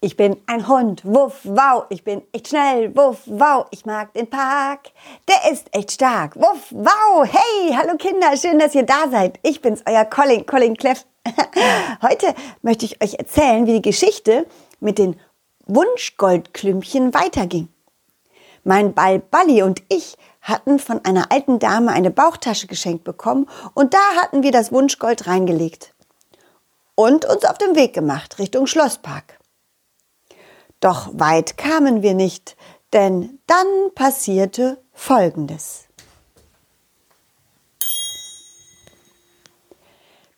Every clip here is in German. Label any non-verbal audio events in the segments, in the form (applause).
Ich bin ein Hund, wuff, wow, ich bin echt schnell, wuff, wow, ich mag den Park, der ist echt stark, wuff, wow, hey, hallo Kinder, schön, dass ihr da seid. Ich bin's, euer Colin, Colin Cleff. (laughs) Heute möchte ich euch erzählen, wie die Geschichte mit den Wunschgoldklümpchen weiterging. Mein Ball Balli und ich hatten von einer alten Dame eine Bauchtasche geschenkt bekommen und da hatten wir das Wunschgold reingelegt und uns auf den Weg gemacht Richtung Schlosspark. Doch weit kamen wir nicht, denn dann passierte Folgendes.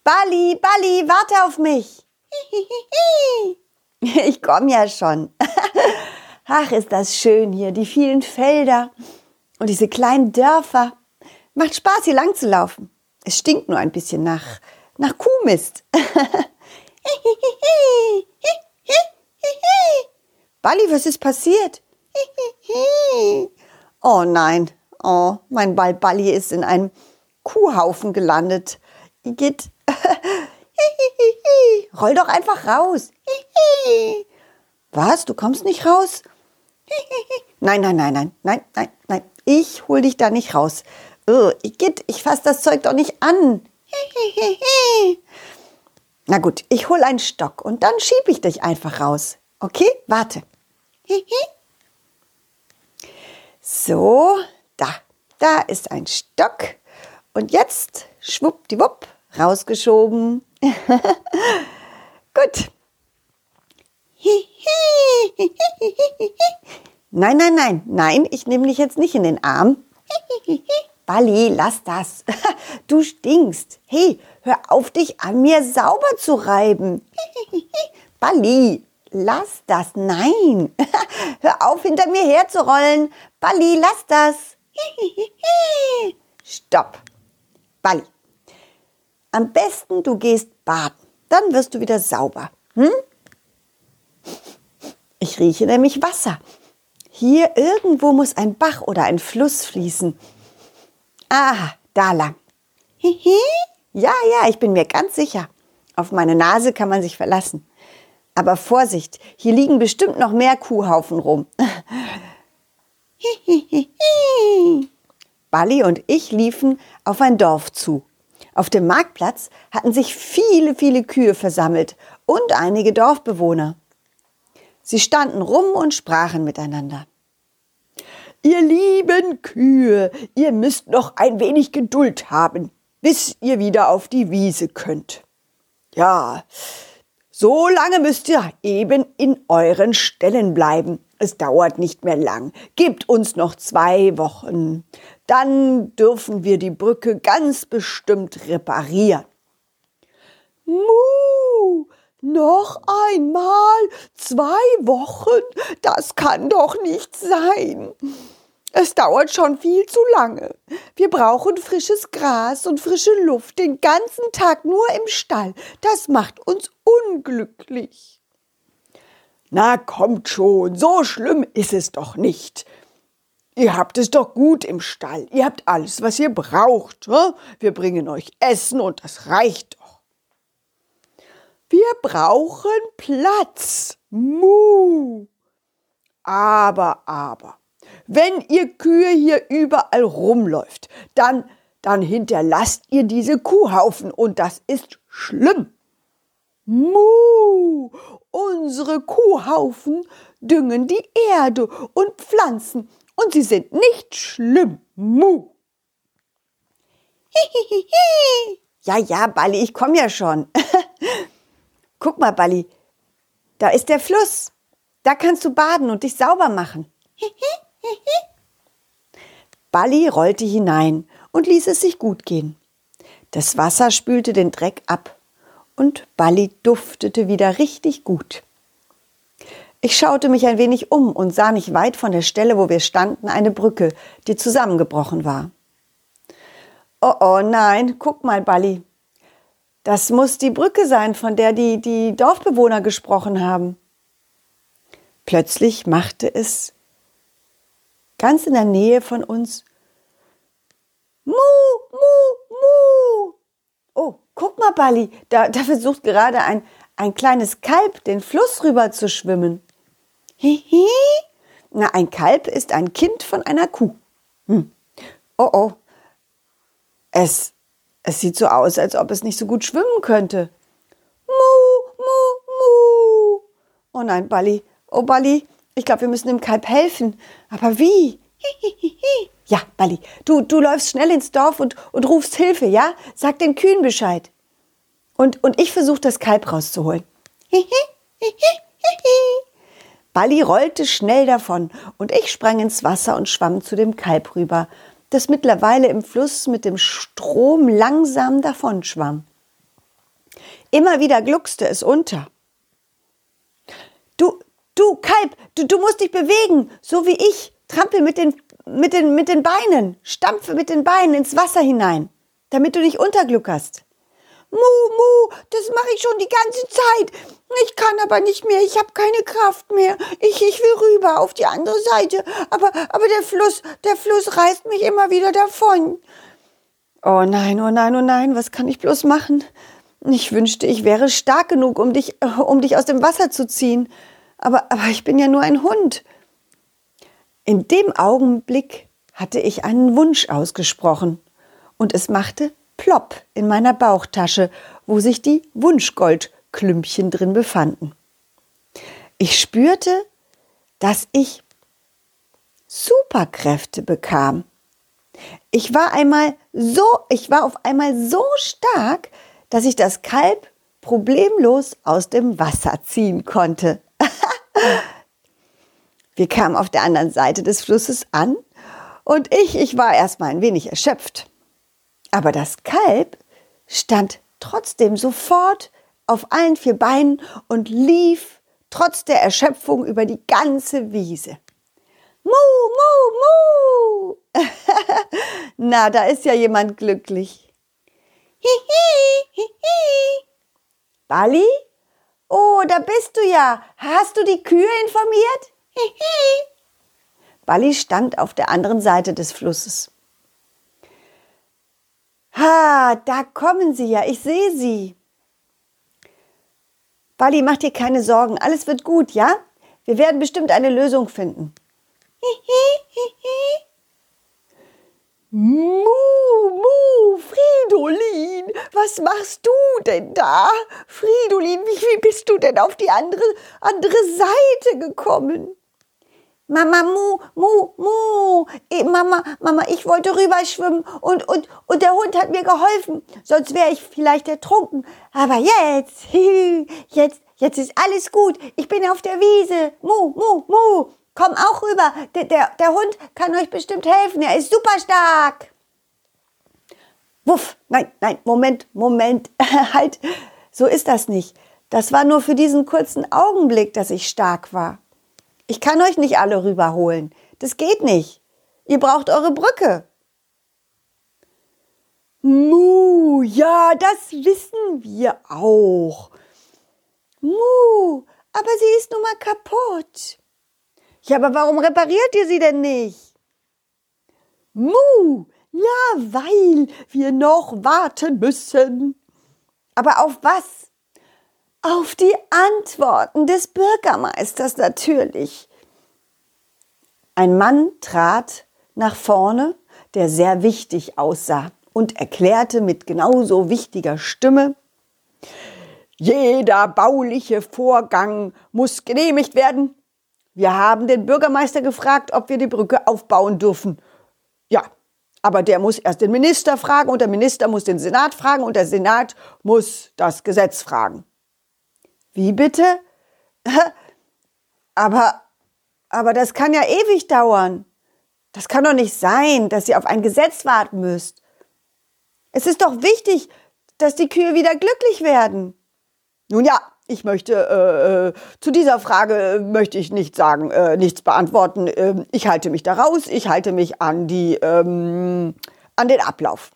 Bali, Bali, warte auf mich. (laughs) Ich komme ja schon. (laughs) Ach, ist das schön hier, die vielen Felder und diese kleinen Dörfer. Macht Spaß, hier lang zu laufen. Es stinkt nur ein bisschen nach, nach Kuhmist. (laughs) Balli, was ist passiert? (laughs) oh nein, oh, mein Ball Balli ist in einem Kuhhaufen gelandet. Geht. (laughs) Roll doch einfach raus. (laughs) Was? Du kommst nicht raus? Nein, nein, nein, nein, nein, nein, nein. Ich hol dich da nicht raus. Igitt, ich fass das Zeug doch nicht an. Na gut, ich hol einen Stock und dann schieb ich dich einfach raus. Okay, warte. (laughs) So, da, da ist ein Stock. Und jetzt, schwuppdiwupp, rausgeschoben. (laughs) Gut. (laughs) Nein, nein, nein, nein, ich nehme dich jetzt nicht in den Arm. Bali, lass das. Du stinkst. Hey, hör auf, dich an mir sauber zu reiben. Bali, lass das. Nein. (laughs) Hör auf, hinter mir herzurollen. Bali, lass das. (laughs) Stopp. Bali. Am besten du gehst baden. Dann wirst du wieder sauber. Hm? Ich rieche nämlich Wasser. Hier irgendwo muss ein Bach oder ein Fluss fließen. Ah, da lang. (laughs) Ja, ja, ich bin mir ganz sicher. Auf meine Nase kann man sich verlassen. Aber Vorsicht, hier liegen bestimmt noch mehr Kuhhaufen rum. (laughs) Balli und ich liefen auf ein Dorf zu. Auf dem Marktplatz hatten sich viele, viele Kühe versammelt und einige Dorfbewohner. Sie standen rum und sprachen miteinander. Ihr lieben Kühe, ihr müsst noch ein wenig Geduld haben, bis ihr wieder auf die Wiese könnt. Ja, so lange müsst ihr eben in euren Ställen bleiben. Es dauert nicht mehr lang. Gebt uns noch zwei Wochen. Dann dürfen wir die Brücke ganz bestimmt reparieren. Muh, noch einmal zwei Wochen? Das kann doch nicht sein. Es dauert schon viel zu lange. Wir brauchen frisches Gras und frische Luft den ganzen Tag nur im Stall. Das macht uns unglücklich. Na kommt schon, so schlimm ist es doch nicht. Ihr habt es doch gut im Stall. Ihr habt alles, was ihr braucht. Wir bringen euch Essen und das reicht doch. Wir brauchen Platz. Muh. Aber, aber, wenn ihr Kühe hier überall rumläuft, dann, dann hinterlasst ihr diese Kuhhaufen und das ist schlimm. Muh, unsere Kuhhaufen düngen die Erde und Pflanzen und sie sind nicht schlimm. Muh. Hihihihi. Ja, ja, Balli, ich komme ja schon. (laughs) Guck mal, Balli, da ist der Fluss. Da kannst du baden und dich sauber machen. (laughs) Balli rollte hinein und ließ es sich gut gehen. Das Wasser spülte den Dreck ab und Balli duftete wieder richtig gut. Ich schaute mich ein wenig um und sah nicht weit von der Stelle, wo wir standen, eine Brücke, die zusammengebrochen war. Oh oh nein, guck mal, Balli. Das muss die Brücke sein, von der die, die Dorfbewohner gesprochen haben. Plötzlich machte es ganz in der Nähe von uns. Mu, mu, mu. Oh, guck mal, Bali, da, da versucht gerade ein, ein kleines Kalb den Fluss rüber zu schwimmen. Hihi. Na, ein Kalb ist ein Kind von einer Kuh. Hm. Oh oh. Es, es sieht so aus, als ob es nicht so gut schwimmen könnte. Mu, mu, mu. Oh nein, Balli. Oh, Balli. Ich glaube, wir müssen dem Kalb helfen. Aber wie? Hihihihi. Ja, Balli, du, du läufst schnell ins Dorf und, und rufst Hilfe, ja? Sag den Kühen Bescheid. Und, und ich versuche, das Kalb rauszuholen. Balli rollte schnell davon und ich sprang ins Wasser und schwamm zu dem Kalb rüber, das mittlerweile im Fluss mit dem Strom langsam davonschwamm. Immer wieder gluckste es unter. Du, du, Kalb, du, du musst dich bewegen, so wie ich. Trampel mit den mit den, mit den Beinen, stampfe mit den Beinen ins Wasser hinein, damit du nicht untergluckerst. Mu, mu, das mache ich schon die ganze Zeit. Ich kann aber nicht mehr, ich habe keine Kraft mehr. Ich, ich will rüber auf die andere Seite, aber, aber der Fluss, der Fluss reißt mich immer wieder davon. Oh nein, oh nein, oh nein, was kann ich bloß machen? Ich wünschte, ich wäre stark genug, um dich, um dich aus dem Wasser zu ziehen. Aber, aber ich bin ja nur ein Hund. In dem Augenblick hatte ich einen Wunsch ausgesprochen und es machte plopp in meiner Bauchtasche, wo sich die Wunschgoldklümpchen drin befanden. Ich spürte, dass ich Superkräfte bekam. Ich war einmal so, ich war auf einmal so stark, dass ich das Kalb problemlos aus dem Wasser ziehen konnte. Wir kamen auf der anderen Seite des Flusses an und ich, ich war erstmal ein wenig erschöpft. Aber das Kalb stand trotzdem sofort auf allen vier Beinen und lief trotz der Erschöpfung über die ganze Wiese. Mu, mu, mu! (laughs) Na, da ist ja jemand glücklich. Hihi, hihi. Bali? Oh, da bist du ja. Hast du die Kühe informiert? (laughs) Balli stand auf der anderen Seite des Flusses. Ha, da kommen sie ja, ich sehe sie. Balli, mach dir keine Sorgen, alles wird gut, ja? Wir werden bestimmt eine Lösung finden. (laughs) Mu, Mu, Fridolin, was machst du denn da? Fridolin, wie, wie bist du denn auf die andere, andere Seite gekommen? Mama, Mu, Mu, Mu. Mama, Mama, ich wollte rüberschwimmen und, und, und der Hund hat mir geholfen. Sonst wäre ich vielleicht ertrunken. Aber jetzt, (laughs) jetzt, jetzt ist alles gut. Ich bin auf der Wiese. Mu, Mu, Mu. Komm auch rüber. Der, der, der Hund kann euch bestimmt helfen. Er ist super stark. Wuff. Nein, nein, Moment, Moment. (laughs) halt. So ist das nicht. Das war nur für diesen kurzen Augenblick, dass ich stark war. Ich kann euch nicht alle rüberholen. Das geht nicht. Ihr braucht eure Brücke. Mu, ja, das wissen wir auch. Mu, aber sie ist nun mal kaputt. Ja, aber warum repariert ihr sie denn nicht? Mu, ja, weil wir noch warten müssen. Aber auf was? Auf die Antworten des Bürgermeisters natürlich. Ein Mann trat nach vorne, der sehr wichtig aussah und erklärte mit genauso wichtiger Stimme, jeder bauliche Vorgang muss genehmigt werden. Wir haben den Bürgermeister gefragt, ob wir die Brücke aufbauen dürfen. Ja, aber der muss erst den Minister fragen und der Minister muss den Senat fragen und der Senat muss das Gesetz fragen. Wie bitte? (laughs) aber, aber das kann ja ewig dauern. Das kann doch nicht sein, dass ihr auf ein Gesetz warten müsst. Es ist doch wichtig, dass die Kühe wieder glücklich werden. Nun ja, ich möchte äh, äh zu dieser Frage möchte ich nichts sagen, äh, nichts beantworten. Äh, ich halte mich da raus. Ich halte mich an die ähm, an den Ablauf.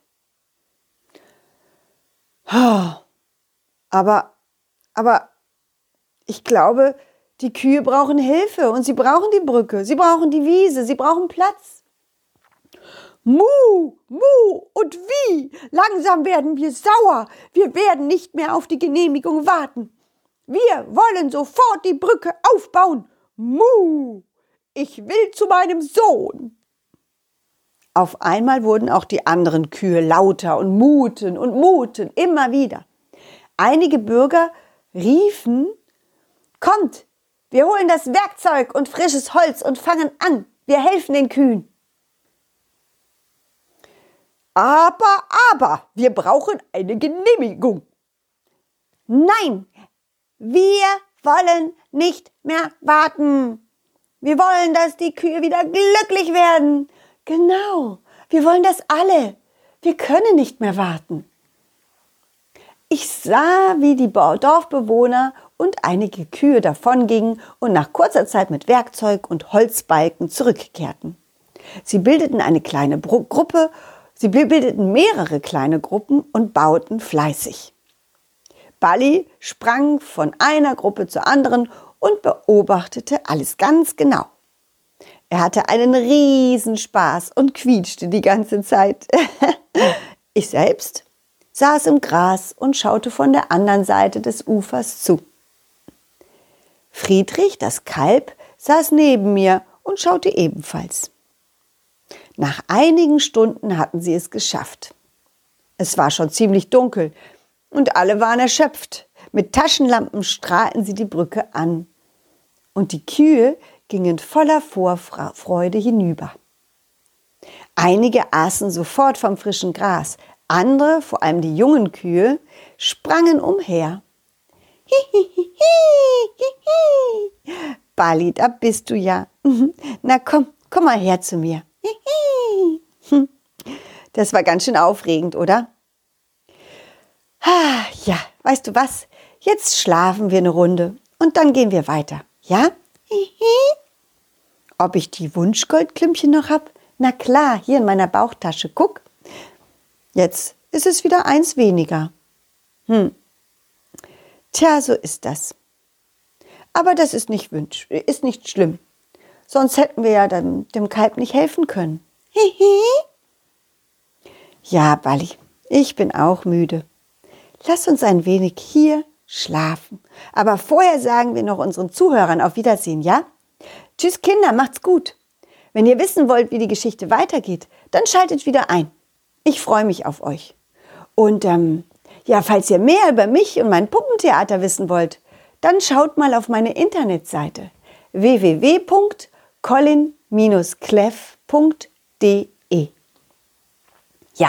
Aber aber ich glaube, die Kühe brauchen Hilfe und sie brauchen die Brücke, sie brauchen die Wiese, sie brauchen Platz. Mu, mu und wie? Langsam werden wir sauer. Wir werden nicht mehr auf die Genehmigung warten. Wir wollen sofort die Brücke aufbauen. Mu! Ich will zu meinem Sohn. Auf einmal wurden auch die anderen Kühe lauter und muten und muten immer wieder. Einige Bürger riefen, Kommt, wir holen das Werkzeug und frisches Holz und fangen an. Wir helfen den Kühen. Aber, aber, wir brauchen eine Genehmigung. Nein, wir wollen nicht mehr warten. Wir wollen, dass die Kühe wieder glücklich werden. Genau, wir wollen das alle. Wir können nicht mehr warten. Ich sah, wie die Dorfbewohner und einige Kühe davongingen und nach kurzer Zeit mit Werkzeug und Holzbalken zurückkehrten. Sie bildeten eine kleine Gruppe, sie bildeten mehrere kleine Gruppen und bauten fleißig. Bali sprang von einer Gruppe zur anderen und beobachtete alles ganz genau. Er hatte einen Riesenspaß und quietschte die ganze Zeit. (laughs) ich selbst saß im Gras und schaute von der anderen Seite des Ufers zu. Friedrich, das Kalb, saß neben mir und schaute ebenfalls. Nach einigen Stunden hatten sie es geschafft. Es war schon ziemlich dunkel und alle waren erschöpft. Mit Taschenlampen strahlten sie die Brücke an. Und die Kühe gingen voller Vorfreude hinüber. Einige aßen sofort vom frischen Gras, andere, vor allem die jungen Kühe, sprangen umher. Bali, da bist du ja. Na komm, komm mal her zu mir. Das war ganz schön aufregend, oder? Ja, weißt du was? Jetzt schlafen wir eine Runde und dann gehen wir weiter. Ja? (laughs) Ob ich die Wunschgoldklümpchen noch hab? Na klar, hier in meiner Bauchtasche. Guck. Jetzt ist es wieder eins weniger. Hm. Tja, so ist das. Aber das ist nicht, wünsch, ist nicht schlimm. Sonst hätten wir ja dann dem Kalb nicht helfen können. Hihi. (laughs) Ja, Bali, ich bin auch müde. Lass uns ein wenig hier schlafen. Aber vorher sagen wir noch unseren Zuhörern auf Wiedersehen, ja? Tschüss Kinder, macht's gut. Wenn ihr wissen wollt, wie die Geschichte weitergeht, dann schaltet wieder ein. Ich freue mich auf euch. Und ähm, ja, falls ihr mehr über mich und mein Puppentheater wissen wollt, dann schaut mal auf meine Internetseite www.colin-cleff.de. Ja,